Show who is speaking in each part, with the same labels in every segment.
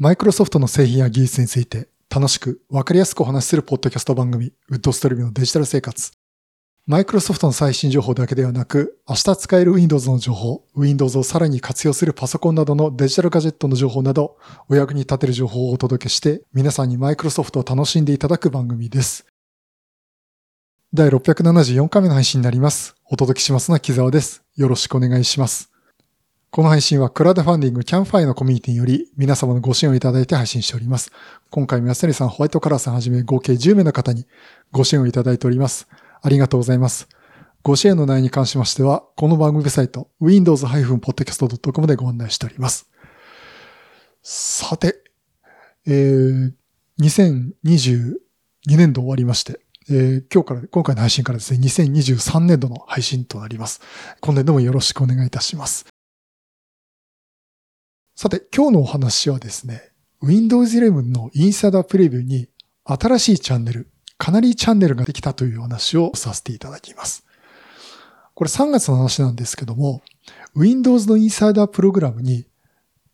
Speaker 1: マイクロソフトの製品や技術について楽しくわかりやすくお話しするポッドキャスト番組、ウッドストリームのデジタル生活。マイクロソフトの最新情報だけではなく、明日使える Windows の情報、Windows をさらに活用するパソコンなどのデジタルガジェットの情報など、お役に立てる情報をお届けして、皆さんにマイクロソフトを楽しんでいただく番組です。第674回目の配信になります。お届けしますのは木沢です。よろしくお願いします。この配信はクラウドファンディングキャンファイのコミュニティにより皆様のご支援をいただいて配信しております。今回も安成さん、ホワイトカラーさんはじめ合計10名の方にご支援をいただいております。ありがとうございます。ご支援の内容に関しましては、この番組サイト、windows-podcast.com でご案内しております。さて、えー、2022年度終わりまして、えー、今日から、今回の配信からですね、2023年度の配信となります。今年度もよろしくお願いいたします。さて、今日のお話はですね、Windows 11のインサイダープレビューに新しいチャンネル、かなりチャンネルができたというお話をさせていただきます。これ3月の話なんですけども、Windows のインサイダープログラムに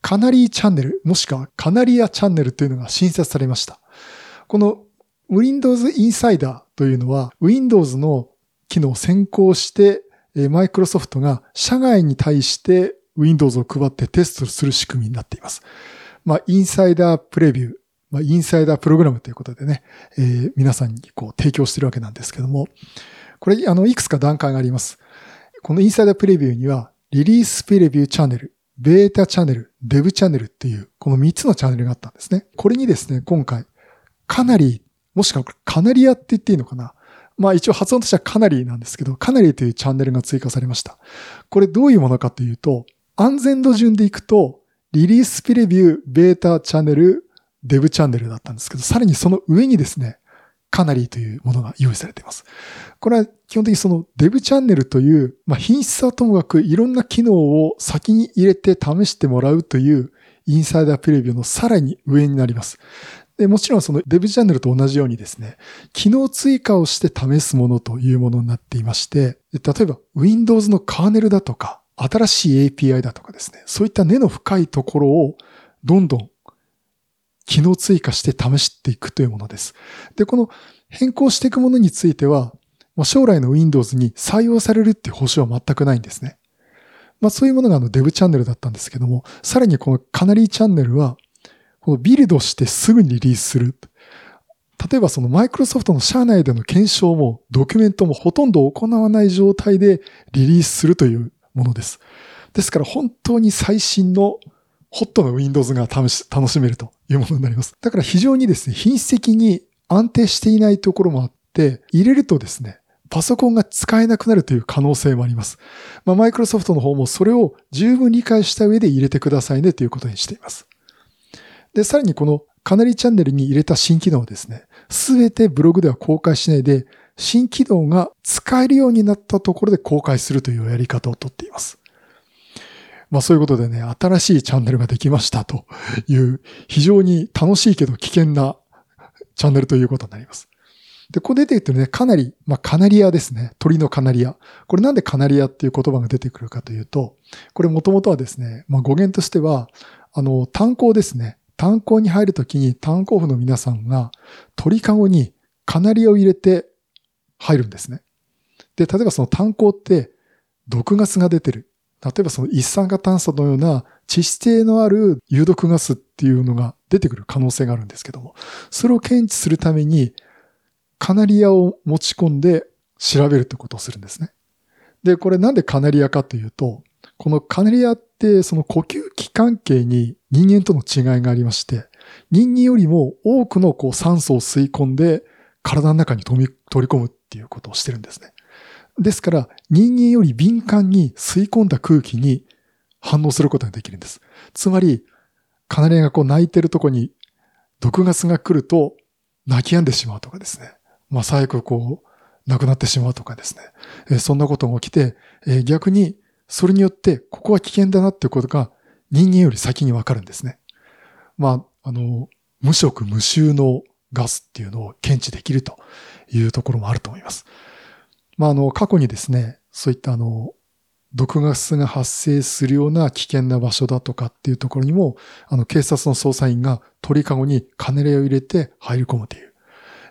Speaker 1: カナリーチャンネル、もしくはカナリアチャンネルというのが新設されました。この Windows インサイダーというのは Windows の機能を先行して、マイクロソフトが社外に対して Windows を配ってテストする仕組みになっています。まあ、インサイダープレビュー、まあ、インサイダープログラムということでね、えー、皆さんにこう提供してるわけなんですけども、これ、あの、いくつか段階があります。このインサイダープレビューには、リリースプレビューチャンネル、ベータチャンネル、デブチャンネルっていう、この3つのチャンネルがあったんですね。これにですね、今回、かなり、もしくはカナリアって言っていいのかなまあ一応発音としてはかなりなんですけど、かなりというチャンネルが追加されました。これどういうものかというと、安全度順でいくと、リリースプレビュー、ベータチャンネル、デブチャンネルだったんですけど、さらにその上にですね、カナリというものが用意されています。これは基本的にそのデブチャンネルという、まあ、品質はともかくいろんな機能を先に入れて試してもらうというインサイダープレビューのさらに上になります。で、もちろんそのデブチャンネルと同じようにですね、機能追加をして試すものというものになっていまして、例えば Windows のカーネルだとか、新しい API だとかですね、そういった根の深いところをどんどん機能追加して試していくというものです。で、この変更していくものについては、将来の Windows に採用されるっていう保証は全くないんですね。まあそういうものがあのデブチャンネルだったんですけども、さらにこのカナリーチャンネルは、このビルドしてすぐにリリースする。例えばそのマイクロソフトの社内での検証もドキュメントもほとんど行わない状態でリリースするというものです。ですから本当に最新のホットな Windows が楽しめるというものになります。だから非常にですね、品質的に安定していないところもあって、入れるとですね、パソコンが使えなくなるという可能性もあります。まあ、マイクロソフトの方もそれを十分理解した上で入れてくださいねということにしています。で、さらにこのカナリチャンネルに入れた新機能をですね、すべてブログでは公開しないで、新機能が使えるようになったところで公開するというやり方をとっています。まあそういうことでね、新しいチャンネルができましたと いう非常に楽しいけど危険なチャンネルということになります。で、ここ出てくるね、かなり、まあカナリアですね。鳥のカナリア。これなんでカナリアっていう言葉が出てくるかというと、これもともとはですね、まあ語源としては、あの、炭鉱ですね。炭鉱に入るときに炭鉱夫の皆さんが鳥かごにカナリアを入れて入るんですね。で、例えばその炭鉱って毒ガスが出てる。例えばその一酸化炭素のような致死性のある有毒ガスっていうのが出てくる可能性があるんですけども、それを検知するためにカナリアを持ち込んで調べるってことをするんですね。で、これなんでカナリアかというと、このカナリアってその呼吸器関係に人間との違いがありまして、人間よりも多くのこう酸素を吸い込んで体の中に取り込むっていうことをしてるんですね。ですから、人間より敏感に吸い込んだ空気に反応することができるんです。つまり、カナリアがこう泣いてるとこに毒ガスが来ると泣き止んでしまうとかですね。まあ最悪こう、亡くなってしまうとかですね。えー、そんなことが起きて、えー、逆にそれによってここは危険だなっていうことが人間より先にわかるんですね。まあ、あの、無色無臭のガスっていうのを検知できるというところもあると思います。まあ、あの、過去にですね、そういったあの、毒ガスが発生するような危険な場所だとかっていうところにも、あの、警察の捜査員が鳥かごにカネレを入れて入り込むという、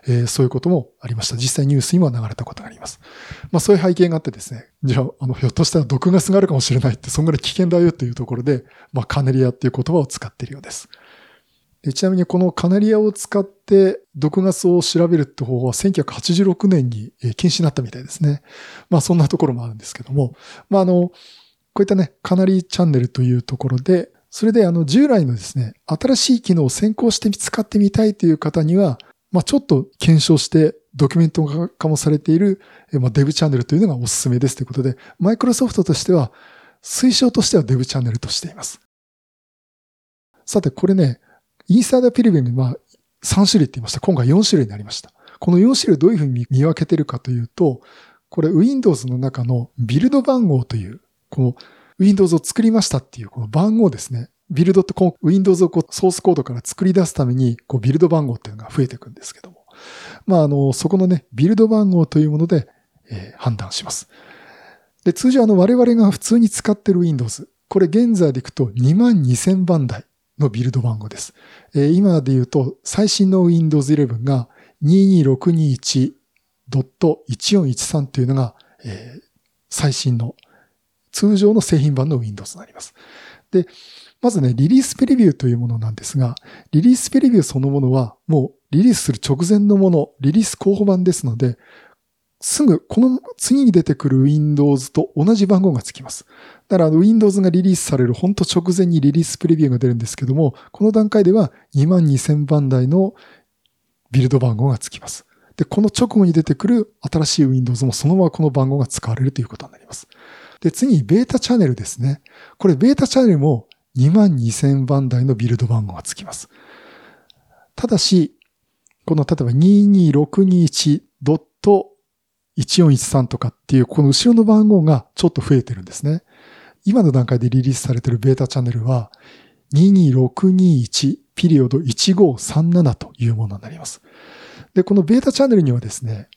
Speaker 1: えー、そういうこともありました。実際ニュースにも流れたことがあります。まあそういう背景があってですね、じゃあ、あの、ひょっとしたら毒ガスがあるかもしれないって、そんぐらい危険だよというところで、まあカネリアっていう言葉を使っているようです。ちなみにこのカナリアを使って毒ガスを調べるって方法は1986年に禁止になったみたいですね。まあそんなところもあるんですけども、まああの、こういったね、カナリーチャンネルというところで、それであの従来のですね、新しい機能を先行して使ってみたいという方には、まあちょっと検証してドキュメント化もされている、まあ、デブチャンネルというのがおすすめですということで、マイクロソフトとしては推奨としてはデブチャンネルとしています。さて、これね、インサイダーピルビムは3種類って言いました。今回4種類になりました。この4種類どういうふうに見分けてるかというと、これ Windows の中のビルド番号という、この Windows を作りましたっていうこの番号ですね。ビルドってこ Windows をこうソースコードから作り出すためにこうビルド番号っていうのが増えていくんですけども。まあ、あの、そこのね、ビルド番号というもので、えー、判断します。で、通常あの我々が普通に使ってる Windows、これ現在でいくと22000番台。のビルド番号です。えー、今で言うと最新の Windows 11が22621.1413というのが、えー、最新の通常の製品版の Windows になります。で、まずね、リリースプレビューというものなんですが、リリースプレビューそのものはもうリリースする直前のもの、リリース候補版ですので、すぐこの次に出てくる Windows と同じ番号がつきます。だから Windows がリリースされる本当直前にリリースプレビューが出るんですけども、この段階では22000番台のビルド番号がつきます。で、この直後に出てくる新しい Windows もそのままこの番号が使われるということになります。で、次にベータチャンネルですね。これベータチャンネルも22000番台のビルド番号がつきます。ただし、この例えば22621ドット1413とかっていう、この後ろの番号がちょっと増えてるんですね。今の段階でリリースされてるベータチャンネルは、22621ピリオド1537というものになります。で、このベータチャンネルにはですね、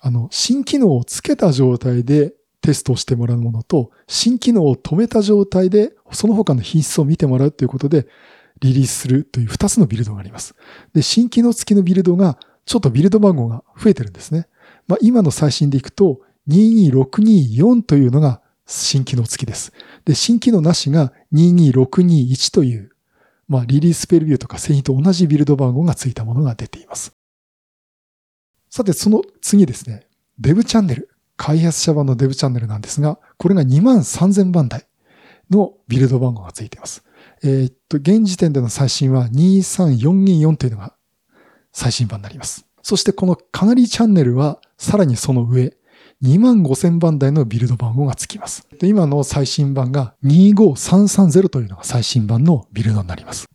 Speaker 1: あの、新機能をつけた状態でテストをしてもらうものと、新機能を止めた状態でその他の品質を見てもらうということで、リリースするという2つのビルドがあります。で、新機能付きのビルドが、ちょっとビルド番号が増えてるんですね。まあ、今の最新でいくと、22624というのが新機能付きです。で、新機能なしが22621という、まあ、リリースペルビューとか製品と同じビルド番号が付いたものが出ています。さて、その次ですね、デブチャンネル。開発者版のデブチャンネルなんですが、これが2万3000番台のビルド番号が付いています。えー、っと、現時点での最新は23424というのが最新版になります。そしてこのカナリーチャンネルはさらにその上、2万5000番台のビルド番号がつきます。で今の最新版が25330というのが最新版のビルドになります。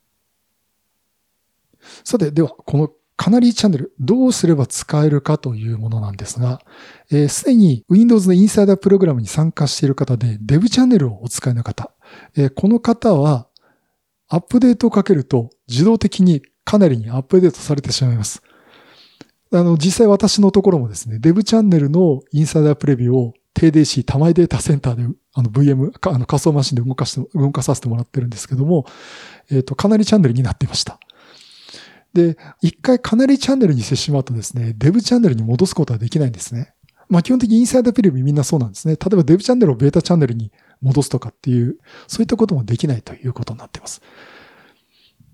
Speaker 1: さて、では、このカナリーチャンネル、どうすれば使えるかというものなんですが、す、えー、で、に Windows のインサイダープログラムに参加している方で、デブチャンネルをお使いの方、えー、この方は、アップデートをかけると、自動的にかなりにアップデートされてしまいます。あの、実際私のところもですね、デブチャンネルのインサイダープレビューを TDC 玉井データセンターで、あの VM、あの仮想マシンで動かして、動かさせてもらってるんですけども、えっ、ー、と、かなりチャンネルになっていました。で、一回かなりチャンネルにしてしまうとですね、デブチャンネルに戻すことはできないんですね。まあ基本的にインサイダープレビューみんなそうなんですね。例えばデブチャンネルをベータチャンネルに戻すとかっていう、そういったこともできないということになっています。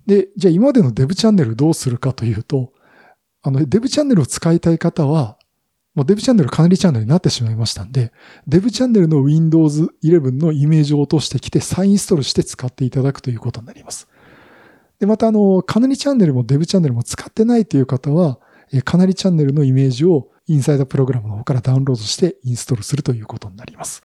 Speaker 1: で、じゃあ今までのデブチャンネルどうするかというと、あの、デブチャンネルを使いたい方は、もうデブチャンネル管理チャンネルになってしまいましたんで、デブチャンネルの Windows 11のイメージを落としてきて再インストールして使っていただくということになります。で、またあの、かなりチャンネルもデブチャンネルも使ってないという方は、かなりチャンネルのイメージをインサイダープログラムの方からダウンロードしてインストールするということになります。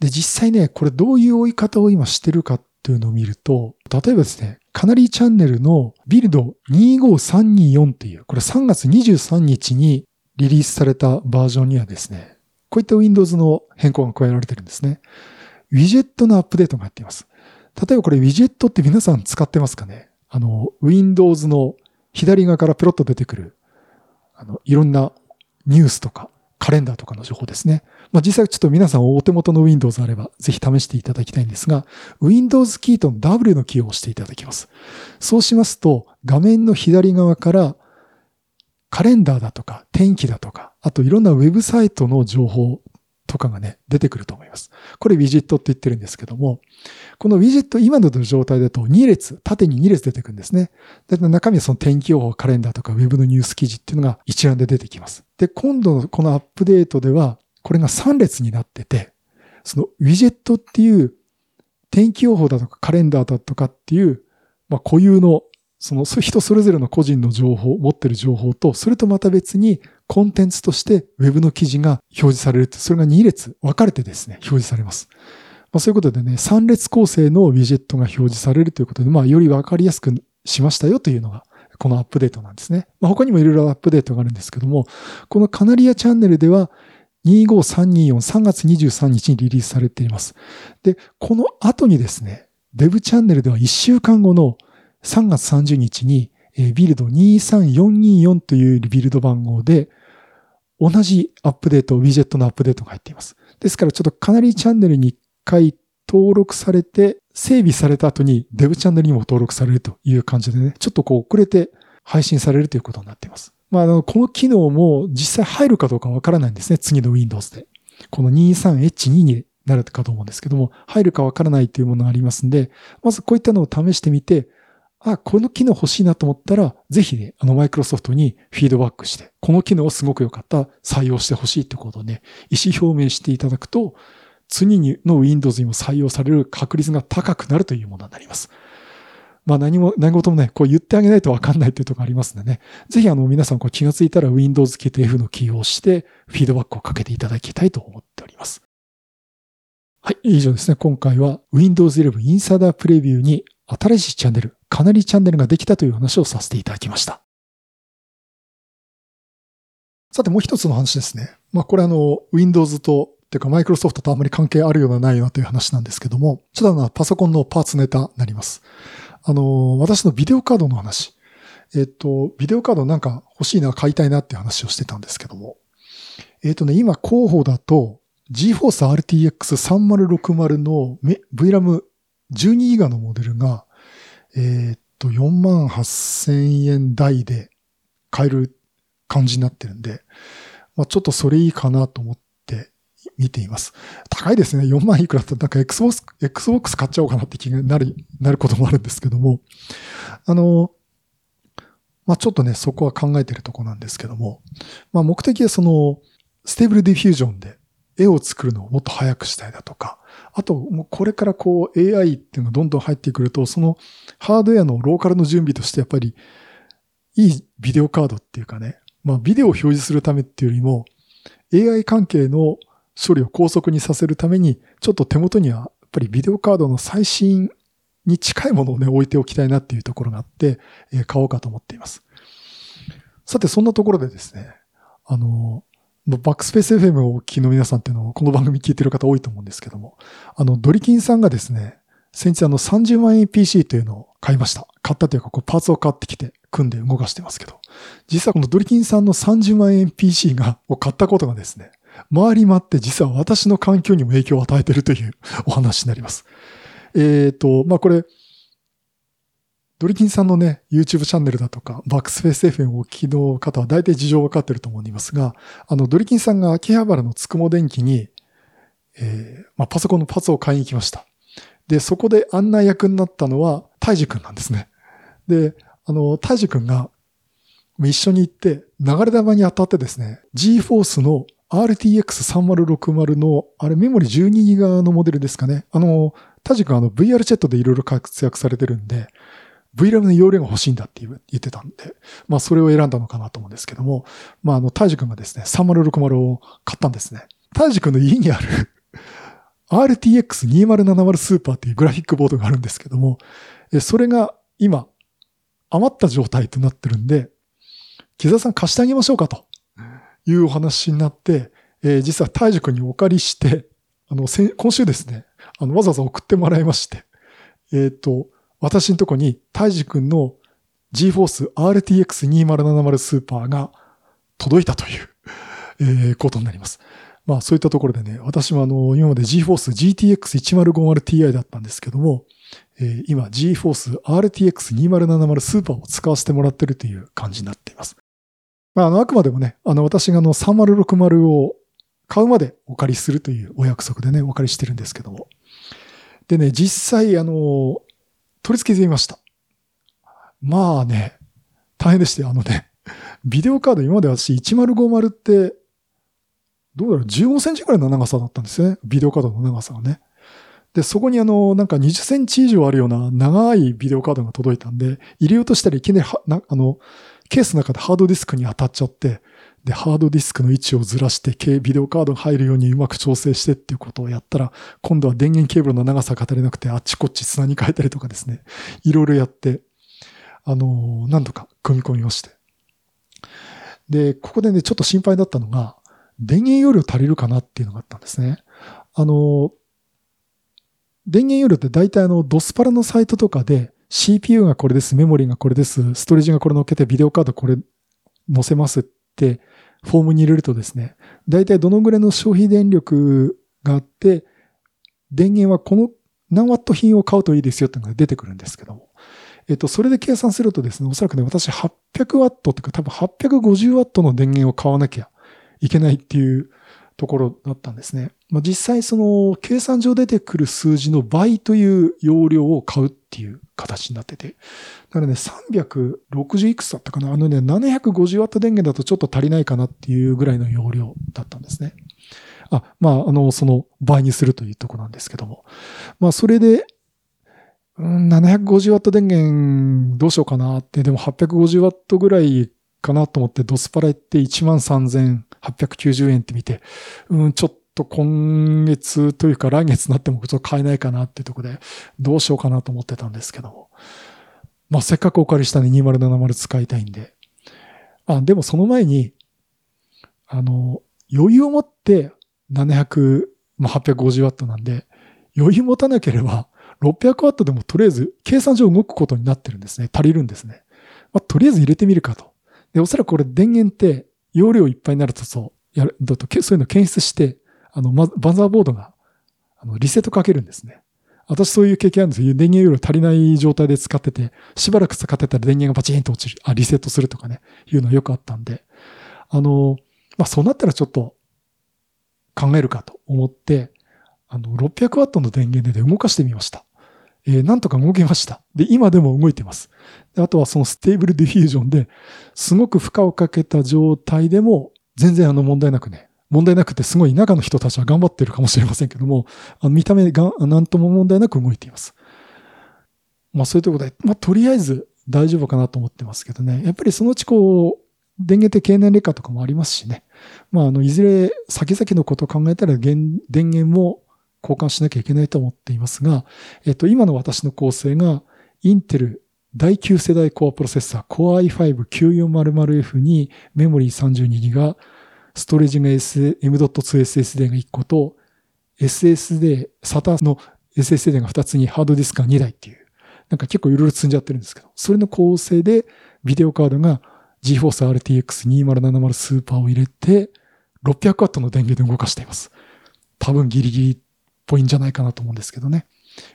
Speaker 1: で、実際ね、これどういう追い方を今してるかっていうのを見ると、例えばですね、カナリーチャンネルのビルド25324っていう、これ3月23日にリリースされたバージョンにはですね、こういった Windows の変更が加えられてるんですね。ウィジェットのアップデートが入っています。例えばこれウィジェットって皆さん使ってますかね？あの、Windows の左側からプロッと出てくる、あの、いろんなニュースとかカレンダーとかの情報ですね。まあ、実際ちょっと皆さんお手元の Windows あれば、ぜひ試していただきたいんですが、Windows キーと W のキーを押していただきます。そうしますと、画面の左側からカレンダーだとか天気だとか、あといろんなウェブサイトの情報とかがね、出てくると思います。これウィジェットって言ってるんですけども、このウィジェット今の状態だと2列、縦に2列出てくるんですね。で、中身はその天気予報、カレンダーとかウェブのニュース記事っていうのが一覧で出てきます。で、今度のこのアップデートでは、これが3列になってて、そのウィジェットっていう天気予報だとかカレンダーだとかっていう、まあ、固有のその人それぞれの個人の情報、持ってる情報と、それとまた別にコンテンツとしてウェブの記事が表示されると、それが2列分かれてですね、表示されます。まあ、そういうことでね、3列構成のウィジェットが表示されるということで、まあ、より分かりやすくしましたよというのが、このアップデートなんですね。まあ、他にもいろいろアップデートがあるんですけども、このカナリアチャンネルでは、25324、3月23日にリリースされています。で、この後にですね、デブチャンネルでは1週間後の3月30日に、ビルド23424というビルド番号で、同じアップデート、ウィジェットのアップデートが入っています。ですからちょっとかなりチャンネルに一回登録されて、整備された後にデブチャンネルにも登録されるという感じでね、ちょっとこう遅れて配信されるということになっています。まあ、あの、この機能も実際入るかどうかわからないんですね。次の Windows で。この 23H2 になるかと思うんですけども、入るかわからないというものがありますんで、まずこういったのを試してみて、あ、この機能欲しいなと思ったら、ぜひね、あのマイクロソフトにフィードバックして、この機能すごく良かった、採用してほしいってことをね、意思表明していただくと、次にの Windows にも採用される確率が高くなるというものになります。まあ何も、何事もね、こう言ってあげないとわかんないというところありますんでね。ぜひあの皆さんこう気がついたら Windows キーと F のキーを押してフィードバックをかけていただきたいと思っております。はい、以上ですね。今回は Windows 11 Insider Preview に新しいチャンネル、かなりチャンネルができたという話をさせていただきました。さてもう一つの話ですね。まあこれあの Windows とていうかマイクロソフトとあまり関係あるようなないようなという話なんですけども、ちょっとあのパソコンのパーツネタになります。あの、私のビデオカードの話。えっと、ビデオカードなんか欲しいな、買いたいなっていう話をしてたんですけども。えっとね、今候補だと GForce RTX3060 の VRAM 12ギガのモデルが、えー、っと、4万8000円台で買える感じになってるんで、まあ、ちょっとそれいいかなと思って見ています。高いですね。4万いくらだったら、なんか Xbox、Xbox 買っちゃおうかなって気になる、なることもあるんですけども、あの、まあ、ちょっとね、そこは考えてるとこなんですけども、まあ、目的はその、 Stable Diffusion で絵を作るのをもっと早くしたいだとか、あと、もうこれからこう AI っていうのがどんどん入ってくると、そのハードウェアのローカルの準備としてやっぱりいいビデオカードっていうかね、まあビデオを表示するためっていうよりも AI 関係の処理を高速にさせるために、ちょっと手元にはやっぱりビデオカードの最新に近いものをね、置いておきたいなっていうところがあって、え、買おうかと思っています。さて、そんなところでですね、あの、バックスペース FM をお聞きの皆さんっていうのを、この番組聞いてる方多いと思うんですけども、あの、ドリキンさんがですね、先日あの30万円 PC というのを買いました。買ったというか、こうパーツを買ってきて組んで動かしてますけど、実はこのドリキンさんの30万円 PC が、を買ったことがですね、回り回って実は私の環境にも影響を与えているというお話になります。えっ、ー、と、まあ、これ、ドリキンさんのね、YouTube チャンネルだとか、バックスフェイス FM をお聞きの方は大体事情わかってると思いますが、あの、ドリキンさんが秋葉原のつくも電機に、えー、まあ、パソコンのパーツを買いに行きました。で、そこで案内役になったのは、タイジ君なんですね。で、あの、タイジ君が一緒に行って、流れ玉に当たってですね、GForce の RTX3060 の、あれメモリ 12GB のモデルですかね。あの、タジ君あの VR チェットでいろいろ活躍されてるんで、VRAM の容量が欲しいんだって言ってたんで、まあそれを選んだのかなと思うんですけども、まああの、タイジ君がですね、3060を買ったんですね。タイジ君の家にある RTX2070 スーパーっていうグラフィックボードがあるんですけども、それが今余った状態となってるんで、木澤さん貸してあげましょうかというお話になって、えー、実はタイジ君にお借りして、あの、今週ですね、あの、わざわざ送ってもらいまして、えっ、ー、と、私のとこに、タイジ君の GForce RTX2070 スーパーが届いたという、えー、ことになります。まあそういったところでね、私もあの、今まで GForce GTX1050Ti だったんですけども、えー、今 GForce RTX2070 スーパーを使わせてもらってるという感じになっています。まあ、あの、あくまでもね、あの、私があの、3060を買うまでお借りするというお約束でね、お借りしてるんですけども。でね、実際、あの、取り付けてみました。まあね、大変でして、あのね、ビデオカード今まで私1050って、どうだろう、15センチぐらいの長さだったんですね。ビデオカードの長さがね。で、そこにあの、なんか20センチ以上あるような長いビデオカードが届いたんで、入れようとしたらいきなり、あの、ケースの中でハードディスクに当たっちゃって、で、ハードディスクの位置をずらして、ビデオカードが入るようにうまく調整してっていうことをやったら、今度は電源ケーブルの長さが足りなくて、あっちこっち砂に変えたりとかですね、いろいろやって、あの、何度か組み込みまして。で、ここでね、ちょっと心配だったのが、電源容量足りるかなっていうのがあったんですね。あの、電源容量って大体あの、ドスパラのサイトとかで CPU がこれです、メモリーがこれです、ストレージがこれ乗っけてビデオカードこれ載せますってフォームに入れるとですね、大体どのぐらいの消費電力があって、電源はこの何ワット品を買うといいですよっていうのが出てくるんですけども。えっと、それで計算するとですね、おそらくね、私800ワットっていうか多分850ワットの電源を買わなきゃいけないっていうところだったんですね。まあ、実際その計算上出てくる数字の倍という容量を買うっていう形になってて。だからね、360いくつだったかなあのね、750W 電源だとちょっと足りないかなっていうぐらいの容量だったんですね。あ、まあ、あの、その倍にするというとこなんですけども。まあ、それで、うん、750W 電源どうしようかなって、でも 850W ぐらいかなと思ってドスパラ行って13,890円って見て、うん、ちょっと今月というか来月になってもちょっと買えないかなっていうところで、どうしようかなと思ってたんですけども。まあ、せっかくお借りしたんで2070使いたいんで。あ、でもその前に、あの、余裕を持って700、まあ、850W なんで、余裕持たなければ 600W でもとりあえず計算上動くことになってるんですね。足りるんですね。まあ、とりあえず入れてみるかと。で、おそらくこれ電源って容量いっぱいになるとそう、やる、だと、そういうの検出して、あの、ま、マザーボードが、あの、リセットかけるんですね。私そういう経験あるんですよ。電源容量足りない状態で使ってて、しばらく使ってたら電源がバチンと落ちる。あ、リセットするとかね、いうのはよくあったんで。あの、まあ、そうなったらちょっと考えるかと思って、あの、600W の電源で動かしてみました。えー、なんとか動きました。で、今でも動いてます。あとはその Stable Diffusion で、すごく負荷をかけた状態でも、全然あの問題なくね、問題なくてすごい中の人たちは頑張ってるかもしれませんけども、あの見た目が何とも問題なく動いています。まあそういうところで、まあとりあえず大丈夫かなと思ってますけどね。やっぱりそのうちこう、電源って経年劣化とかもありますしね。まああの、いずれ先々のことを考えたら電源も交換しなきゃいけないと思っていますが、えっと、今の私の構成が、インテル第9世代コアプロセッサー Core i5-9400F にメモリー 32GB、ストレージが M.2 SSD が1個と、SSD、SATA の SSD が2つにハードディスクが2台っていう、なんか結構いろいろ積んじゃってるんですけど、それの構成でビデオカードが GForce RTX2070 スーパーを入れて 600W の電源で動かしています。多分ギリギリっぽいんじゃないかなと思うんですけどね。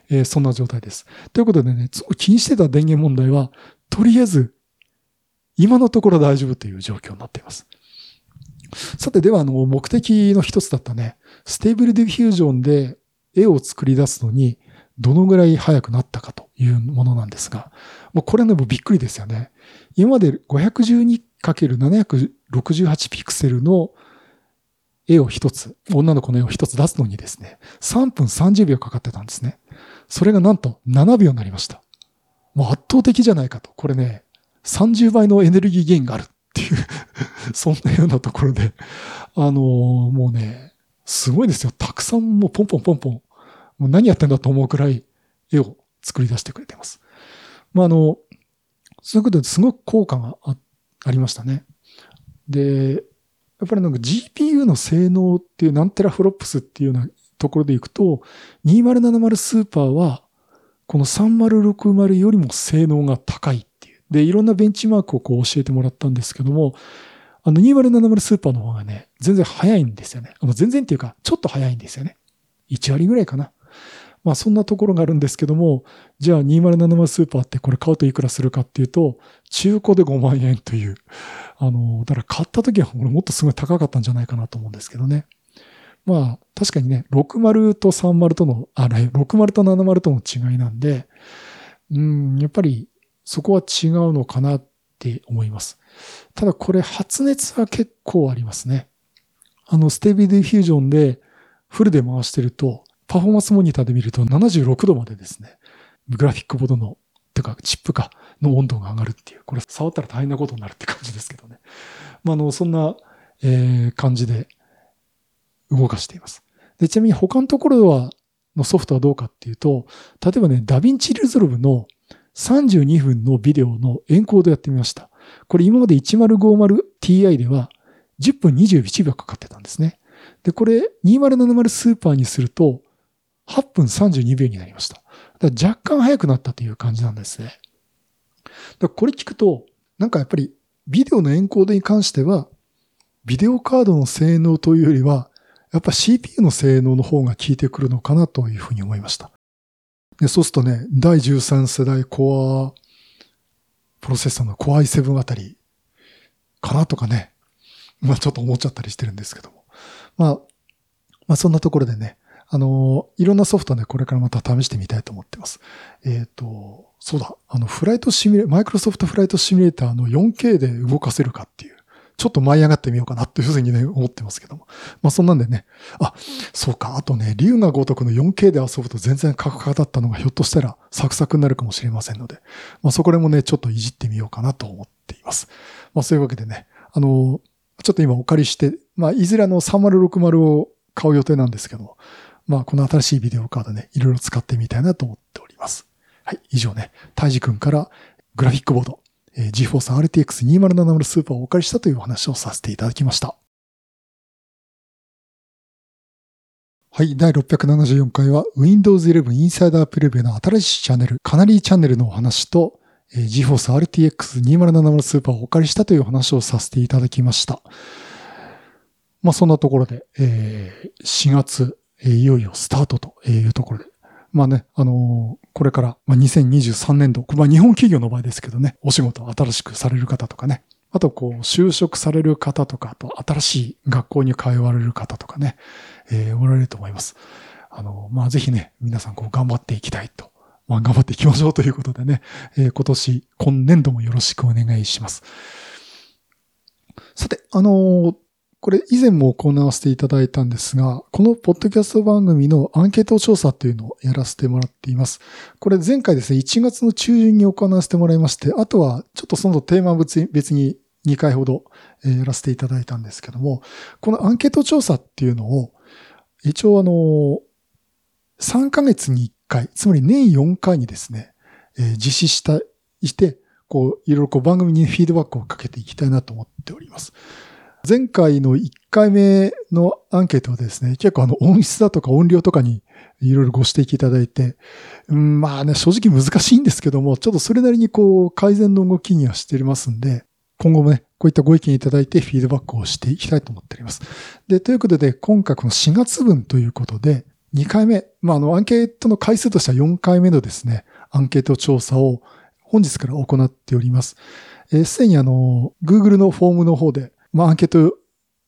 Speaker 1: えー、そんな状態です。ということでね、気にしてた電源問題は、とりあえず、今のところ大丈夫という状況になっています。さて、では、あの、目的の一つだったね、 Stable Diffusion で絵を作り出すのに、どのぐらい早くなったかというものなんですが、もうこれね、もびっくりですよね。今まで 512×768 ピクセルの絵を一つ、女の子の絵を一つ出すのにですね、3分30秒かかってたんですね。それがなんと7秒になりました。もう圧倒的じゃないかと。これね、30倍のエネルギーゲインがあるていう そんなようなところで、あのー、もうね、すごいですよ。たくさんもうポンポンポンポン、もう何やってんだと思うくらい絵を作り出してくれてます。まあ、あの、そういうことですごく効果があありましたね。で、やっぱりなんか GPU の性能っていう何テラフロップスっていうようなところでいくと、2070スーパーは、この3060よりも性能が高い。で、いろんなベンチマークをこう教えてもらったんですけども、あの2070スーパーの方がね、全然早いんですよね。あの全然っていうか、ちょっと早いんですよね。1割ぐらいかな。まあそんなところがあるんですけども、じゃあ2070スーパーってこれ買うといくらするかっていうと、中古で5万円という、あの、だから買った時はこれもっとすごい高かったんじゃないかなと思うんですけどね。まあ確かにね、60と30との、あれ、60と70との違いなんで、うん、やっぱりそこは違うのかなって思います。ただこれ発熱は結構ありますね。あの、 Stable Diffusion でフルで回してると、パフォーマンスモニターで見ると76度までですね、グラフィックボードの、てかチップか、の温度が上がるっていう、これ触ったら大変なことになるって感じですけどね。まあ、あの、そんな、えー、感じで動かしています。で、ちなみに他のところは、のソフトはどうかっていうと、例えばね、 DaVinci Resolve の32分のビデオのエンコードやってみました。これ今まで 1050ti では10分21秒かかってたんですね。で、これ2070スーパーにすると8分32秒になりました。若干早くなったという感じなんですね。だこれ聞くと、なんかやっぱりビデオのエンコードに関しては、ビデオカードの性能というよりは、やっぱ CPU の性能の方が効いてくるのかなというふうに思いました。でそうするとね、第13世代コアプロセッサーの Core i7 あたりかなとかね、まあちょっと思っちゃったりしてるんですけども。まあ、まあそんなところでね、あの、いろんなソフトね、これからまた試してみたいと思ってます。えっ、ー、と、そうだ、あの、フライトシミュレー、マイクロソフトフライトシミュレーターの 4K で動かせるかっていう、ちょっと舞い上がってみようかなっていうふうにね、思ってますけども。まあそんなんでね、あ、そうか、あとね、竜が如くの 4K で遊ぶと全然カクカクだったのがひょっとしたらサクサクになるかもしれませんので、まあそこでもね、ちょっといじってみようかなと思っています。まあそういうわけでね、あの、ちょっと今お借りして、まあいずれの3060を買う予定なんですけども、まあ、この新しいビデオカードね、いろいろ使ってみたいなと思っております。はい、以上ね、タイジ君からグラフィックボード、えー、GeForce RTX 2070スーパーをお借りしたというお話をさせていただきました。はい。第674回は Windows 11 Insider Preview の新しいチャンネル、カナリーチャンネルのお話と、えー、GeForce RTX 2070スーパーをお借りしたというお話をさせていただきました。まあそんなところで、えー、4月えいよいよスタートというところで。まあね、あのー、これから、まあ、2023年度、まあ日本企業の場合ですけどね、お仕事新しくされる方とかね、あとこう、就職される方とか、あと新しい学校に通われる方とかね、えー、おられると思います。あの、まあぜひね、皆さんこう頑張っていきたいと。まあ頑張っていきましょうということでね、えー、今年、今年度もよろしくお願いします。さて、あのー、これ以前も行わせていただいたんですが、このポッドキャスト番組のアンケート調査っていうのをやらせてもらっています。これ前回ですね、1月の中旬に行わせてもらいまして、あとはちょっとそのテーマ別に2回ほどやらせていただいたんですけども、このアンケート調査っていうのを、一応あの、3ヶ月に1回、つまり年4回にですね、実施した、して、こう、いろいろこう番組にフィードバックをかけていきたいなと思っております。前回の1回目のアンケートはですね、結構あの音質だとか音量とかにいろいろご指摘いただいて、うん、まあね、正直難しいんですけども、ちょっとそれなりにこう改善の動きにはしてますんで、今後もね、こういったご意見いただいてフィードバックをしていきたいと思っております。で、ということで、今回この4月分ということで、2回目、まあ、あの、アンケートの回数としては4回目のですね、アンケート調査を本日から行っております。えす、でにあの、Google のフォームの方で、まあ、アンケート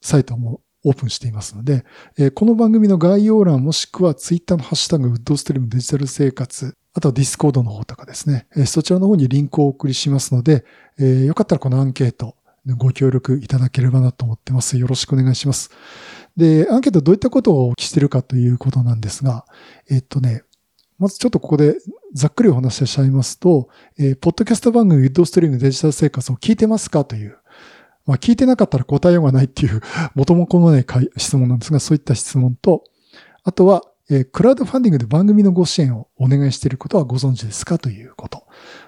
Speaker 1: サイトもオープンしていますので、え、この番組の概要欄もしくは Twitter のハッシュタグウッドストリームデジタル生活、あとは Discord の方とかですね、え、そちらの方にリンクをお送りしますので、えー、よかったらこのアンケートご協力いただければなと思ってます。よろしくお願いします。で、アンケートどういったことをお聞きしてるかということなんですが、えっとね、まずちょっとここでざっくりお話ししちゃいますと、えー、ポッドキャスト番組ウッドストリームデジタル生活を聞いてますかというまあ、聞いてなかったら答えようがないっていう、元も子もない質問なんですが、そういった質問と、あとは、え、クラウドファンディングで番組のご支援をお願いしていることはご存知ですかということ。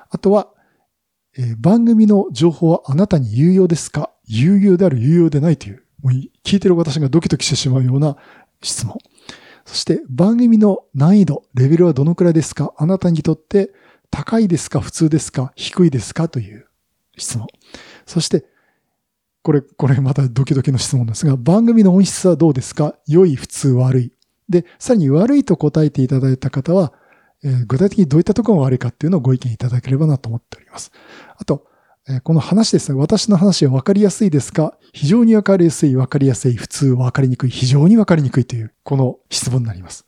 Speaker 1: あとは、え、番組の情報はあなたに有用ですか？有用である、有用でないという、もう聞いてる私がドキドキしてしまうような質問。そして番組の難易度、レベルはどのくらいですか？あなたにとって高いですか？普通ですか？低いですか？という質問。そしてこれ、これまたドキドキの質問ですが、番組の音質はどうですか？良い、普通、悪い。で、さらに悪いと答えていただいた方は、えー、具体的にどういったところが悪いかっていうのをご意見いただければなと思っております。あと、えー、この話ですね、私の話は分かりやすいですか？非常に分かりやすい、分かりやすい、普通、分かりにくい、非常に分かりにくいという、この質問になります。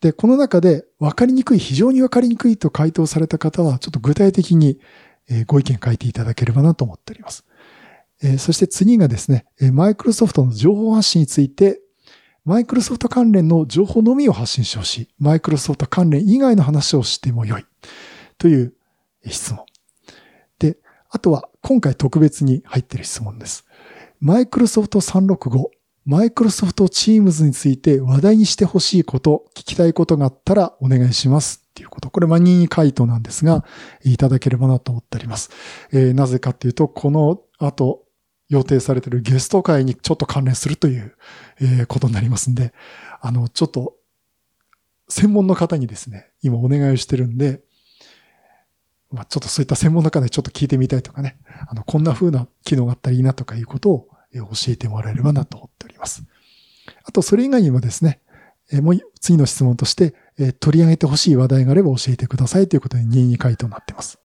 Speaker 1: で、この中で分かりにくい、非常に分かりにくいと回答された方は、ちょっと具体的にご意見書いていただければなと思っております。そして次がですね、マイクロソフトの情報発信について、マイクロソフト関連の情報のみを発信してほしい。マイクロソフト関連以外の話をしてもよい。という質問。で、あとは今回特別に入っている質問です。マイクロソフト365マイクロソフトチームズについて話題にしてほしいこと、聞きたいことがあったらお願いします。っていうこと。これ、ま任意回答なんですが、いただければなと思っております。えー、なぜかっていうと、この後、予定されているゲスト会にちょっと関連するという、えー、ことになりますんで、あの、ちょっと、専門の方にですね、今お願いをしてるんで、まあ、ちょっとそういった専門の方にちょっと聞いてみたいとかね、あの、こんな風な機能があったらいいなとかいうことを教えてもらえればなと思っております。あと、それ以外にもですね、えもう次の質問として、え取り上げてほしい話題があれば教えてくださいということで任意回答になっています。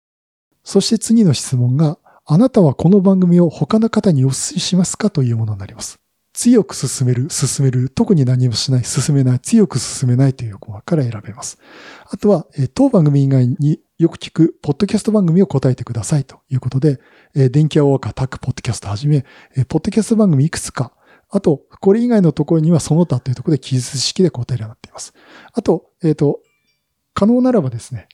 Speaker 1: そして次の質問が、あなたはこの番組を他の方にお勧めしますかというものになります。強く進める、進める、特に何もしない、進めない、強く進めないという項目から選べます。あとは、当番組以外によく聞く、ポッドキャスト番組を答えてくださいということで、電気屋ウォーカータックポッドキャストはじめ、ポッドキャスト番組いくつか、あと、これ以外のところにはその他というところで記述式で答えるようになっています。あと、えっ、ー、と、可能ならばですね、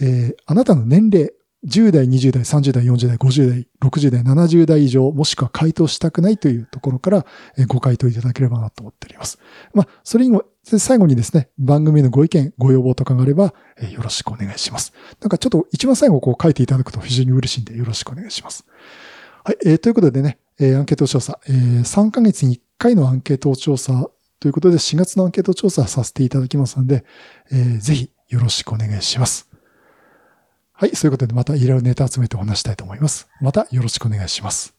Speaker 1: えー、あなたの年齢、10代、20代、30代、40代、50代、60代、70代以上、もしくは回答したくないというところからご回答いただければなと思っております。まあ、それにも、最後にですね、番組のご意見、ご要望とかがあれば、よろしくお願いします。なんかちょっと一番最後こう書いていただくと非常に嬉しいんで、よろしくお願いします。はい、えー、ということでね、えー、アンケート調査、えー、3ヶ月に1回のアンケート調査ということで、4月のアンケート調査させていただきますので、えー、ぜひよろしくお願いします。はい。そういうことでまたいろいろネタ集めてお話したいと思います。またよろしくお願いします。